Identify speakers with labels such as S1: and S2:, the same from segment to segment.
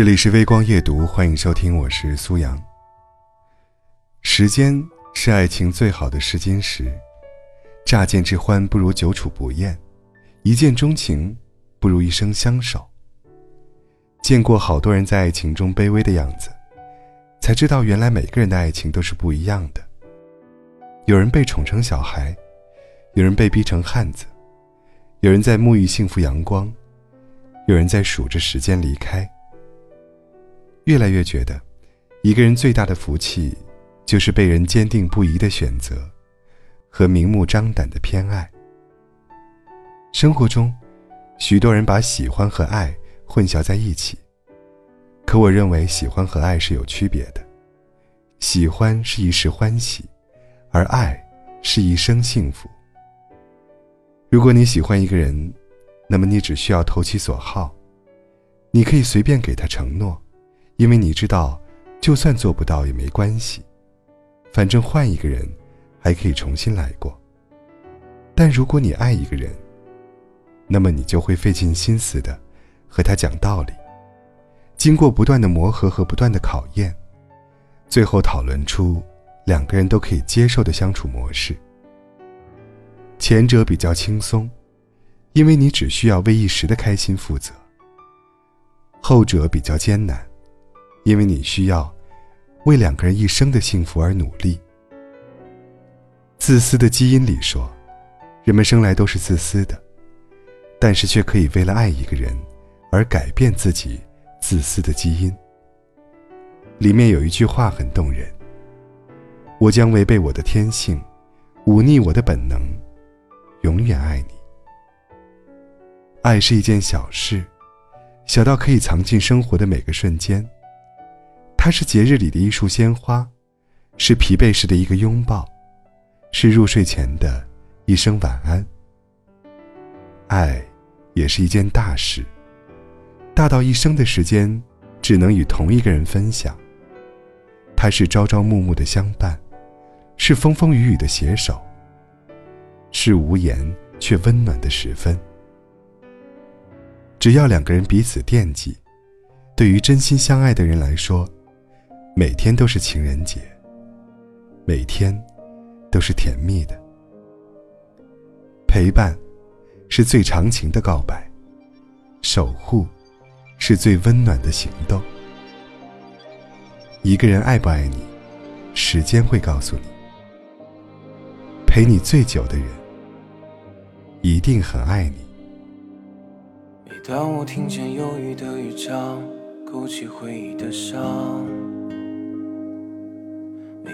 S1: 这里是微光夜读，欢迎收听，我是苏阳。时间是爱情最好的试金石，乍见之欢不如久处不厌，一见钟情不如一生相守。见过好多人在爱情中卑微的样子，才知道原来每个人的爱情都是不一样的。有人被宠成小孩，有人被逼成汉子，有人在沐浴幸福阳光，有人在数着时间离开。越来越觉得，一个人最大的福气，就是被人坚定不移的选择，和明目张胆的偏爱。生活中，许多人把喜欢和爱混淆在一起，可我认为喜欢和爱是有区别的，喜欢是一时欢喜。而爱是一生幸福。如果你喜欢一个人，那么你只需要投其所好，你可以随便给他承诺，因为你知道，就算做不到也没关系，反正换一个人，还可以重新来过。但如果你爱一个人，那么你就会费尽心思的和他讲道理，经过不断的磨合和不断的考验，最后讨论出。两个人都可以接受的相处模式，前者比较轻松，因为你只需要为一时的开心负责；后者比较艰难，因为你需要为两个人一生的幸福而努力。自私的基因里说，人们生来都是自私的，但是却可以为了爱一个人而改变自己自私的基因。里面有一句话很动人。我将违背我的天性，忤逆我的本能，永远爱你。爱是一件小事，小到可以藏进生活的每个瞬间。它是节日里的一束鲜花，是疲惫时的一个拥抱，是入睡前的一声晚安。爱，也是一件大事，大到一生的时间只能与同一个人分享。它是朝朝暮暮的相伴。是风风雨雨的携手，是无言却温暖的时分。只要两个人彼此惦记，对于真心相爱的人来说，每天都是情人节，每天都是甜蜜的。陪伴是最长情的告白，守护是最温暖的行动。一个人爱不爱你，时间会告诉你。陪你最久的人，一定很爱你。
S2: 每当我听见忧郁的乐章，勾起回忆的伤；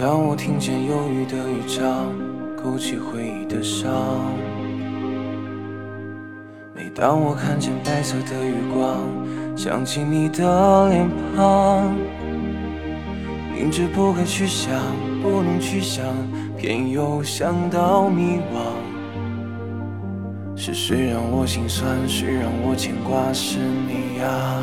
S2: 当我听见忧郁的乐章，勾起回忆的伤；每当我看见白色的月光，想起你的脸庞，明知不该去想，不能去想，偏又想到迷惘。是谁让我心酸？谁让我牵挂？是你呀！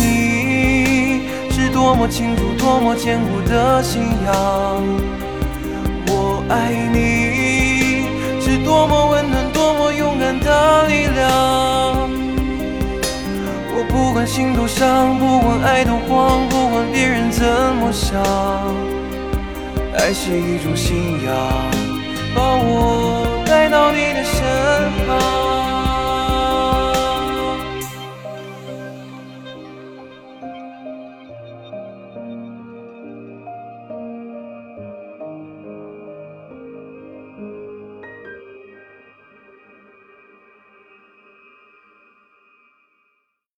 S2: 多么清楚、多么坚固的信仰。我爱你是多么温暖、多么勇敢的力量。我不管心多伤，不管爱多慌，不管别人怎么想，爱是一种信仰。把我带到你的身旁。